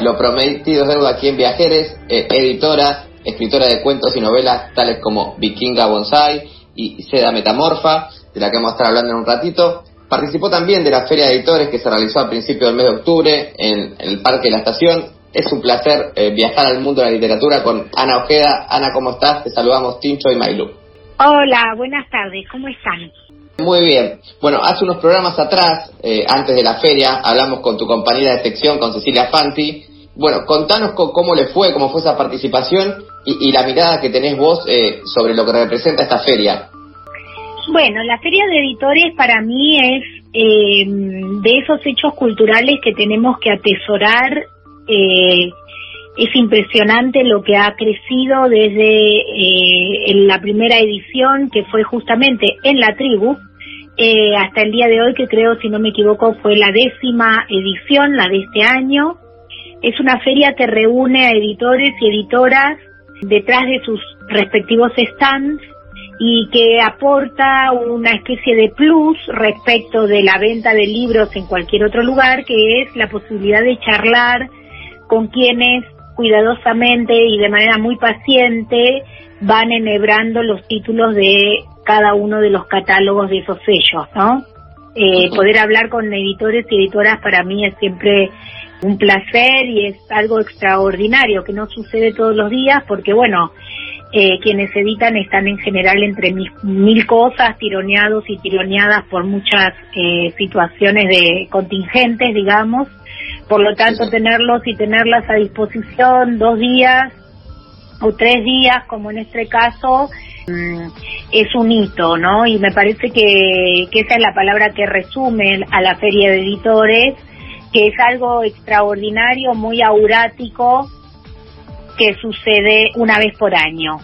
Lo prometido es deuda aquí en Viajeres, eh, editora, escritora de cuentos y novelas tales como Vikinga Bonsai y Seda Metamorfa, de la que vamos a estar hablando en un ratito. Participó también de la Feria de Editores que se realizó a principios del mes de octubre en, el Parque de la Estación. Es un placer eh, viajar al mundo de la literatura con Ana Ojeda. Ana, ¿cómo estás? Te saludamos Tincho y Mailu. Hola, buenas tardes, ¿cómo están? Muy bien. Bueno, hace unos programas atrás, eh, antes de la feria, hablamos con tu compañera de sección, con Cecilia Fanti. Bueno, contanos cómo le fue, cómo fue esa participación y, la mirada que tenés vos eh, sobre lo que representa esta feria. Bueno, la Feria de Editores para mí es eh, de esos hechos culturales que tenemos que atesorar. Eh, es impresionante lo que ha crecido desde eh, la primera edición, que fue justamente en la tribu, hasta el día de hoy, que creo, si no me equivoco, fue la décima edición, la de este año. Es una feria que reúne a editores y editoras detrás de sus respectivos stands y que aporta una especie de plus respecto de la venta de libros en cualquier otro lugar, que es la posibilidad de charlar con quienes cuidadosamente y de manera muy paciente van enhebrando los títulos de cada uno de los catálogos de esos sellos, ¿no? Eh, poder hablar con editores y editoras para mí es siempre un placer y es algo extraordinario que no sucede todos los días porque, bueno, eh, quienes editan están en general entre mil, cosas, tironeados y tironeadas por muchas eh, situaciones de contingentes, digamos. Por lo tanto, tenerlos y tenerlas a disposición dos días o tres días, como en este caso, mm, es un hito, ¿no? Y me parece que, que esa es la palabra que resume a la feria de editores, que es algo extraordinario, muy aurático, que sucede una vez por año.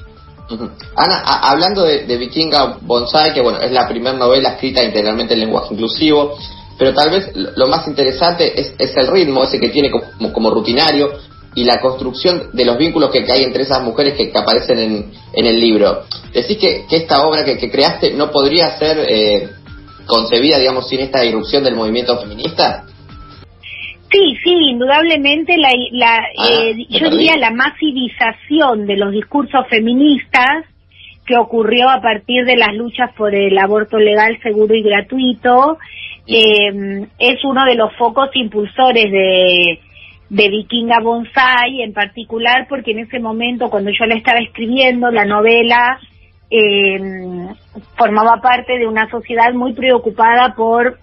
Ana, hablando de, Vikinga Bonsai, que bueno, es la primera novela escrita integralmente en lenguaje inclusivo, pero tal vez lo más interesante es, el ritmo, ese que tiene como, rutinario, y la construcción de los vínculos que, hay entre esas mujeres que, aparecen en, el libro. Decís que, esta obra que, creaste no podría ser eh, concebida, digamos, sin esta irrupción del movimiento feminista? Sí, indudablemente la, la ah, eh, yo diría la masivización de los discursos feministas que ocurrió a partir de las luchas por el aborto legal, seguro y gratuito, eh, es uno de los focos impulsores de, de Vikinga Bonsai en particular, porque en ese momento, cuando yo la estaba escribiendo, la novela eh, formaba parte de una sociedad muy preocupada por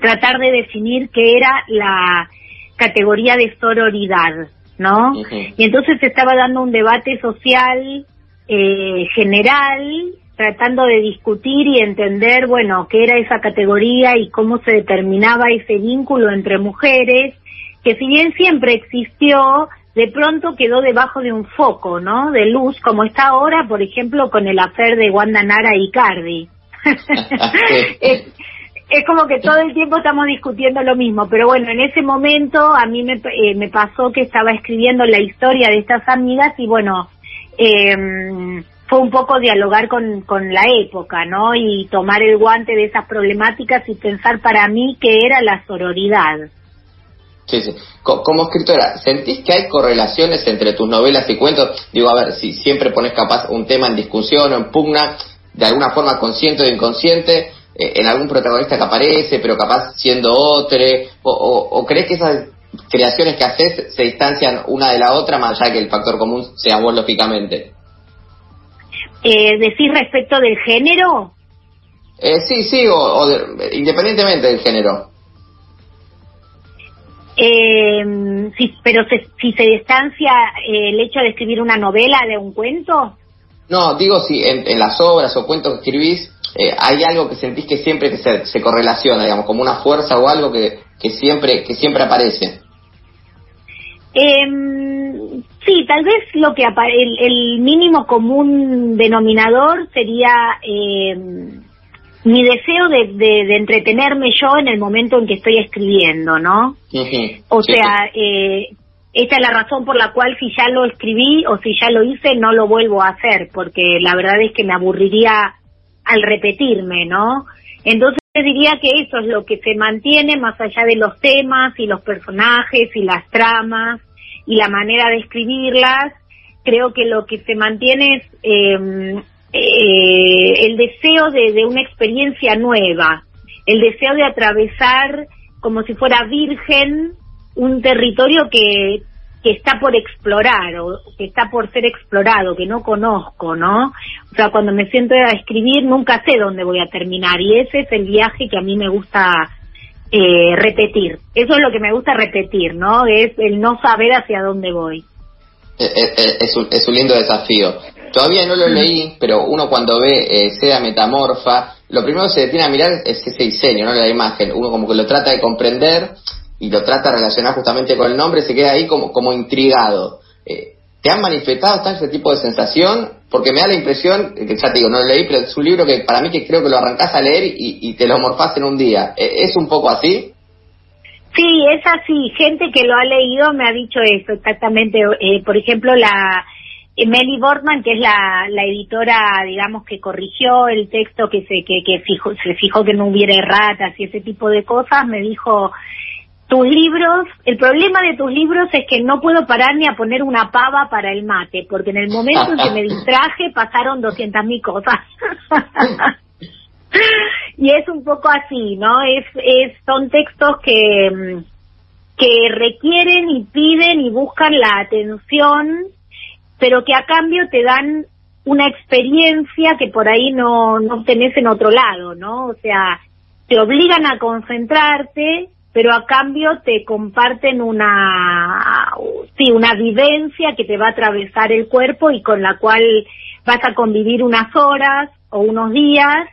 tratar de definir qué era la categoría de sororidad, ¿no? Y entonces se estaba dando un debate social eh, general, tratando de discutir y entender, bueno, qué era esa categoría y cómo se determinaba ese vínculo entre mujeres, que si bien siempre existió, de pronto quedó debajo de un foco, ¿no? De luz, como está ahora, por ejemplo, con el afer de Wanda Nara y Cardi. es como que todo el tiempo estamos discutiendo lo mismo, pero bueno, en ese momento a mí me, eh, me pasó que estaba escribiendo la historia de estas amigas y bueno, eh, fue un poco dialogar con, con la época, ¿no? Y tomar el guante de esas problemáticas y pensar para mí qué era la sororidad. Sí, sí. Como escritora, ¿sentís que hay correlaciones entre tus novelas y cuentos? Digo, a ver, si siempre pones capaz un tema en discusión o en pugna, de alguna forma consciente o inconsciente, en algún protagonista que aparece, pero capaz siendo otro, o, crees que esas creaciones que haces se distancian una de la otra, más allá que el factor común sea vos, lógicamente? Eh, ¿Decís respecto del género? Eh, sí, sí, o, independientemente del género. Eh, sí, pero si se distancia eh, el hecho de escribir una novela de un cuento. No, digo si en las obras o cuentos que escribís eh, hay algo que sentís que siempre que se, correlaciona, digamos, como una fuerza o algo que, que siempre que siempre aparece. Eh, sí, tal vez lo que el, el mínimo común denominador sería eh, mi deseo de, de, entretenerme yo en el momento en que estoy escribiendo, ¿no? O sea, eh, esta es la razón por la cual si ya lo escribí o si ya lo hice no lo vuelvo a hacer, porque la verdad es que me aburriría al repetirme, ¿no? Entonces diría que eso es lo que se mantiene más allá de los temas y los personajes y las tramas y la manera de escribirlas. Creo que lo que se mantiene es em, eh, el deseo de, de una experiencia nueva, el deseo de atravesar como si fuera virgen un territorio que, que está por explorar o que está por ser explorado, que no conozco, ¿no? O sea, cuando me siento a escribir nunca sé dónde voy a terminar y ese es el viaje que a mí me gusta eh, repetir. Eso es lo que me gusta repetir, ¿no? Es el no saber hacia dónde voy. Eh, eh, es, un, es un lindo desafío. Todavía no lo leí, pero uno cuando ve eh, Seda Metamorfa, lo primero que se detiene a mirar es ese diseño, no la imagen. Uno como que lo trata de comprender y lo trata de relacionar justamente con el nombre, se queda ahí como, como intrigado. Eh, ¿Te han manifestado ese tipo de sensación? Porque me da la impresión, que ya te digo, no lo leí, pero es un libro que para mí que creo que lo arrancás a leer y, te lo morfás en un día. ¿E-, ¿Es un poco así? Sí, es así. Gente que lo ha leído me ha dicho eso exactamente. Eh, por ejemplo, la Melly Bortman, que es la, la editora, digamos, que corrigió el texto, que se que, que fijó, se fijó que no hubiera erratas y ese tipo de cosas, me dijo, tus libros, el problema de tus libros es que no puedo parar ni a poner una pava para el mate, porque en el momento en que me distraje pasaron doscientas mil cosas. y es un poco así, ¿no? Es, es, son textos que, que requieren y piden y buscan la atención, pero que a cambio te dan una experiencia que por ahí no, no tenés en otro lado, ¿no? O sea, te obligan a concentrarte pero a cambio te comparten una, sí, una vivencia que te va a atravesar el cuerpo y con la cual vas a convivir unas horas o unos días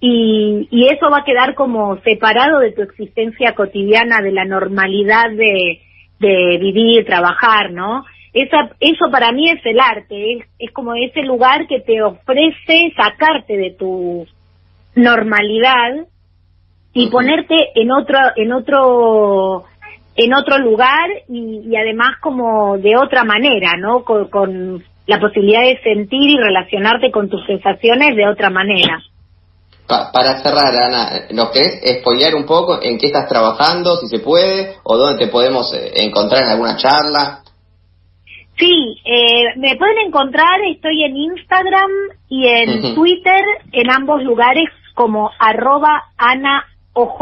y, y eso va a quedar como separado de tu existencia cotidiana, de la normalidad de, de vivir, trabajar, ¿no? Esa, eso para mí es el arte, es, es como ese lugar que te ofrece sacarte de tu normalidad y ponerte en otro en otro en otro lugar y, además como de otra manera, ¿no? Con, la posibilidad de sentir y relacionarte con tus sensaciones de otra manera. para cerrar, Ana, ¿nos querés spoilear un poco en qué estás trabajando, si se puede, o dónde te podemos eh, encontrar en alguna charla? Sí, eh, me pueden encontrar, estoy en Instagram y en Twitter, en ambos lugares como arroba Ana OJ,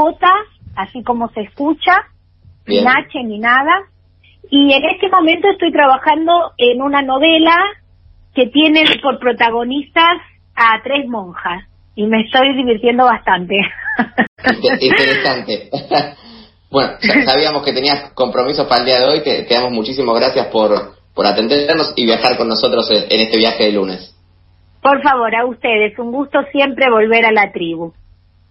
así como se escucha, sin H ni nada. Y en este momento estoy trabajando en una novela que tiene por protagonistas a tres monjas y me estoy divirtiendo bastante. Interesante. bueno, sabíamos que tenías compromisos para el día de hoy, te, te damos muchísimas gracias por, por atendernos y viajar con nosotros en este viaje de lunes. Por favor, a ustedes, un gusto siempre volver a la tribu.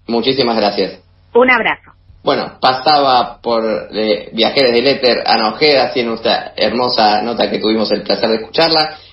Muchísimas gracias. Un abrazo. Bueno, pasaba por eh, Viajeros del Éter a Ojeda, haciendo esta hermosa nota que tuvimos el placer de escucharla.